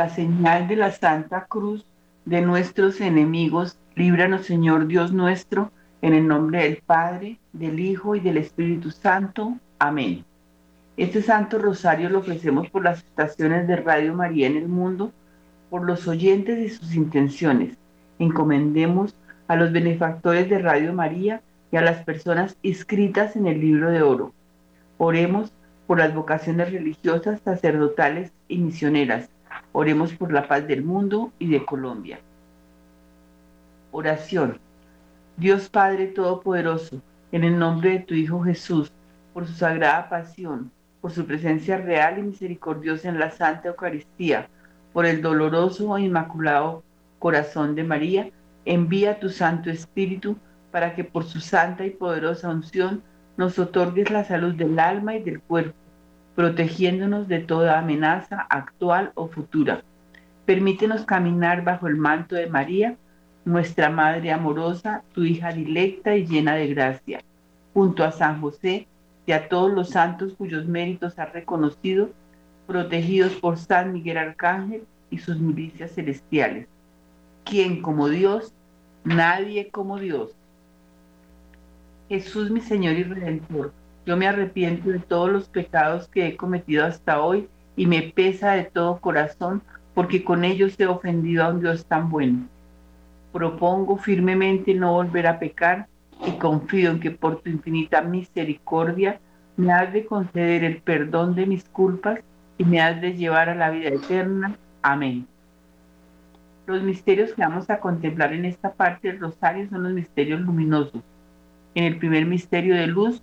la señal de la Santa Cruz de nuestros enemigos, líbranos Señor Dios nuestro, en el nombre del Padre, del Hijo y del Espíritu Santo. Amén. Este Santo Rosario lo ofrecemos por las estaciones de Radio María en el mundo, por los oyentes y sus intenciones. Encomendemos a los benefactores de Radio María y a las personas inscritas en el libro de oro. Oremos por las vocaciones religiosas, sacerdotales y misioneras. Oremos por la paz del mundo y de Colombia. Oración. Dios Padre Todopoderoso, en el nombre de tu Hijo Jesús, por su sagrada pasión, por su presencia real y misericordiosa en la Santa Eucaristía, por el doloroso e inmaculado corazón de María, envía tu Santo Espíritu para que por su santa y poderosa unción nos otorgues la salud del alma y del cuerpo, protegiéndonos de toda amenaza actual o futura. Permítenos caminar bajo el manto de María, nuestra Madre amorosa, tu hija dilecta y llena de gracia, junto a San José y a todos los santos cuyos méritos has reconocido, protegidos por San Miguel Arcángel y sus milicias celestiales. Quien como Dios, nadie como Dios. Jesús mi Señor y Redentor, yo me arrepiento de todos los pecados que he cometido hasta hoy y me pesa de todo corazón porque con ellos he ofendido a un Dios tan bueno. Propongo firmemente no volver a pecar y confío en que por tu infinita misericordia me has de conceder el perdón de mis culpas y me has de llevar a la vida eterna. Amén. Los misterios que vamos a contemplar en esta parte del rosario son los misterios luminosos. En el primer misterio de luz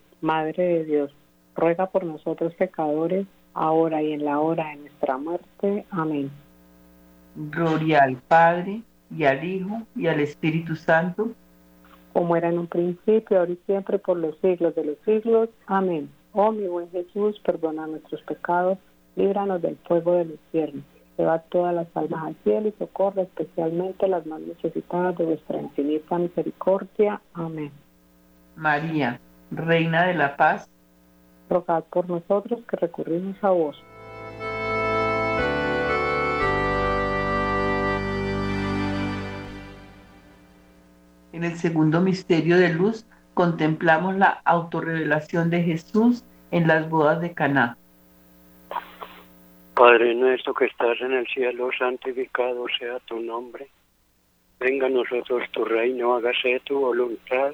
Madre de Dios, ruega por nosotros pecadores, ahora y en la hora de nuestra muerte. Amén. Gloria al Padre, y al Hijo, y al Espíritu Santo como era en un principio, ahora y siempre, por los siglos de los siglos. Amén. Oh mi buen Jesús, perdona nuestros pecados, líbranos del fuego del infierno. Lleva todas las almas al cielo y socorre especialmente las más necesitadas de vuestra infinita misericordia. Amén. María, Reina de la Paz, rogad por nosotros que recurrimos a vos. En el segundo misterio de luz contemplamos la autorrevelación de Jesús en las bodas de Caná. Padre nuestro que estás en el cielo, santificado sea tu nombre. Venga a nosotros tu reino, hágase tu voluntad,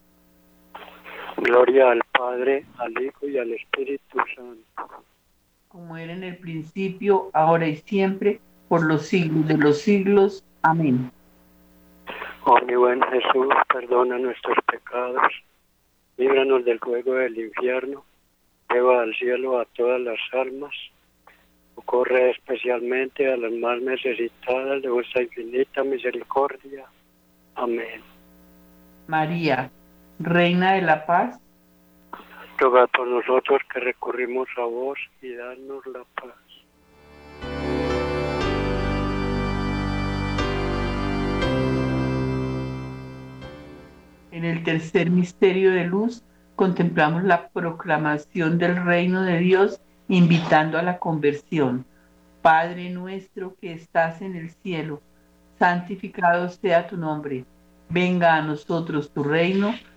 Gloria al Padre, al Hijo y al Espíritu Santo. Como era en el principio, ahora y siempre, por los siglos de los siglos. Amén. Oh mi buen Jesús, perdona nuestros pecados, líbranos del fuego del infierno, lleva al cielo a todas las almas, ocurre especialmente a las más necesitadas de vuestra infinita misericordia. Amén. María, Reina de la Paz, ruega por nosotros que recurrimos a vos y danos la paz. En el tercer misterio de luz contemplamos la proclamación del reino de Dios invitando a la conversión. Padre nuestro que estás en el cielo, santificado sea tu nombre. Venga a nosotros tu reino,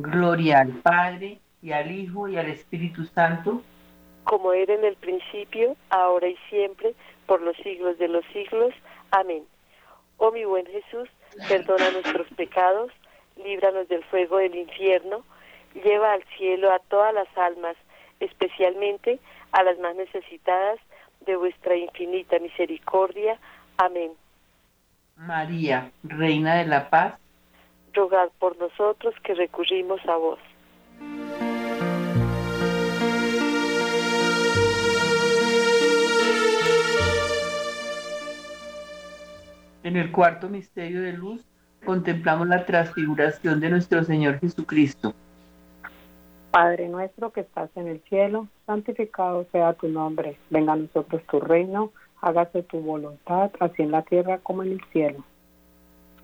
Gloria al Padre, y al Hijo, y al Espíritu Santo, como era en el principio, ahora y siempre, por los siglos de los siglos. Amén. Oh mi buen Jesús, perdona nuestros pecados, líbranos del fuego del infierno, lleva al cielo a todas las almas, especialmente a las más necesitadas de vuestra infinita misericordia. Amén. María, Reina de la Paz, rogad por nosotros que recurrimos a vos. En el cuarto misterio de luz contemplamos la transfiguración de nuestro Señor Jesucristo. Padre nuestro que estás en el cielo, santificado sea tu nombre. Venga a nosotros tu reino, hágase tu voluntad, así en la tierra como en el cielo.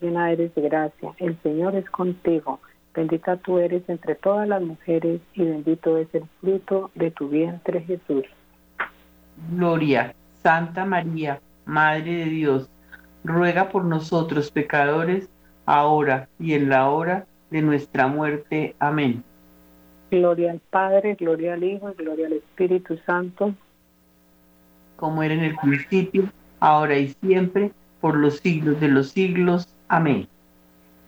llena eres de gracia, el Señor es contigo, bendita tú eres entre todas las mujeres y bendito es el fruto de tu vientre Jesús. Gloria Santa María, Madre de Dios, ruega por nosotros pecadores, ahora y en la hora de nuestra muerte. Amén. Gloria al Padre, gloria al Hijo, gloria al Espíritu Santo. Como era en el principio, ahora y siempre, por los siglos de los siglos. Amén.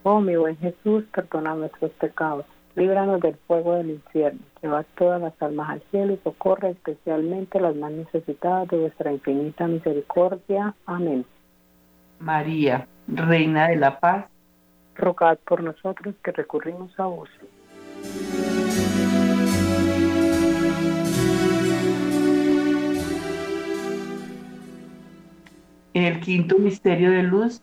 Oh mi buen Jesús, perdona nuestros pecados, líbranos del fuego del infierno, lleva todas las almas al cielo y socorre especialmente las más necesitadas de vuestra infinita misericordia. Amén. María, Reina de la Paz, rogad por nosotros que recurrimos a vos. En el quinto misterio de luz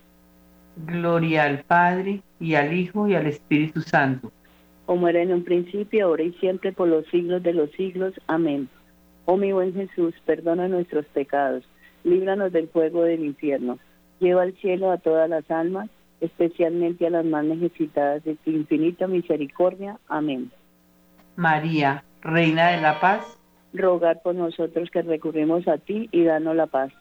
Gloria al Padre, y al Hijo, y al Espíritu Santo. Como era en un principio, ahora y siempre, por los siglos de los siglos. Amén. Oh mi buen Jesús, perdona nuestros pecados, líbranos del fuego del infierno, lleva al cielo a todas las almas, especialmente a las más necesitadas de tu infinita misericordia. Amén. María, Reina de la Paz, rogar por nosotros que recurrimos a ti y danos la paz.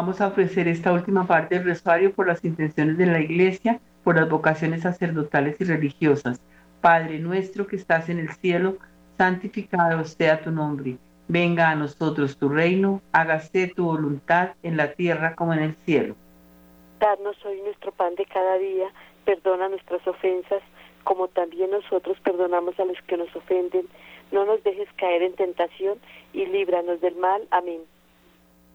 Vamos a ofrecer esta última parte del rosario por las intenciones de la Iglesia, por las vocaciones sacerdotales y religiosas. Padre nuestro que estás en el cielo, santificado sea tu nombre. Venga a nosotros tu reino, hágase tu voluntad en la tierra como en el cielo. Danos hoy nuestro pan de cada día, perdona nuestras ofensas, como también nosotros perdonamos a los que nos ofenden. No nos dejes caer en tentación y líbranos del mal. Amén.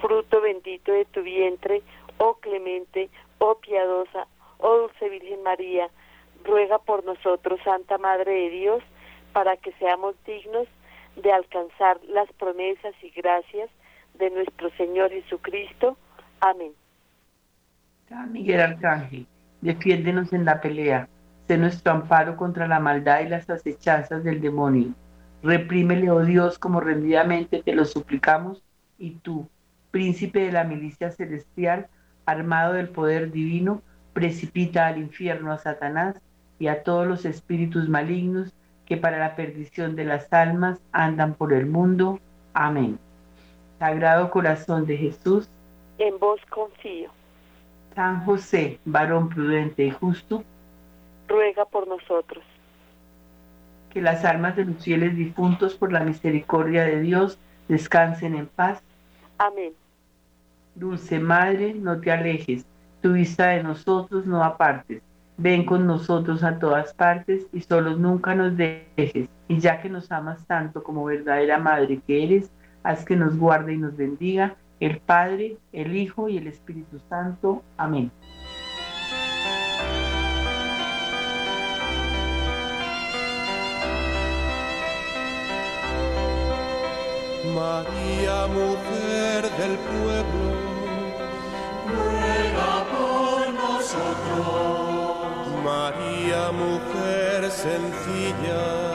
fruto bendito de tu vientre, oh clemente, oh piadosa, oh dulce Virgen María, ruega por nosotros, Santa Madre de Dios, para que seamos dignos de alcanzar las promesas y gracias de nuestro Señor Jesucristo. Amén. San Miguel Arcángel, defiéndenos en la pelea, sé nuestro amparo contra la maldad y las acechanzas del demonio. Reprímele, oh Dios, como rendidamente te lo suplicamos, y tú, príncipe de la milicia celestial, armado del poder divino, precipita al infierno a Satanás y a todos los espíritus malignos que para la perdición de las almas andan por el mundo. Amén. Sagrado Corazón de Jesús, en vos confío. San José, varón prudente y justo, ruega por nosotros. Que las almas de los fieles difuntos por la misericordia de Dios descansen en paz. Amén. Dulce Madre, no te alejes, tu vista de nosotros no apartes. Ven con nosotros a todas partes y solos nunca nos dejes. Y ya que nos amas tanto como verdadera Madre que eres, haz que nos guarde y nos bendiga el Padre, el Hijo y el Espíritu Santo. Amén. María, mujer del pueblo, nosotros. María, mujer sencilla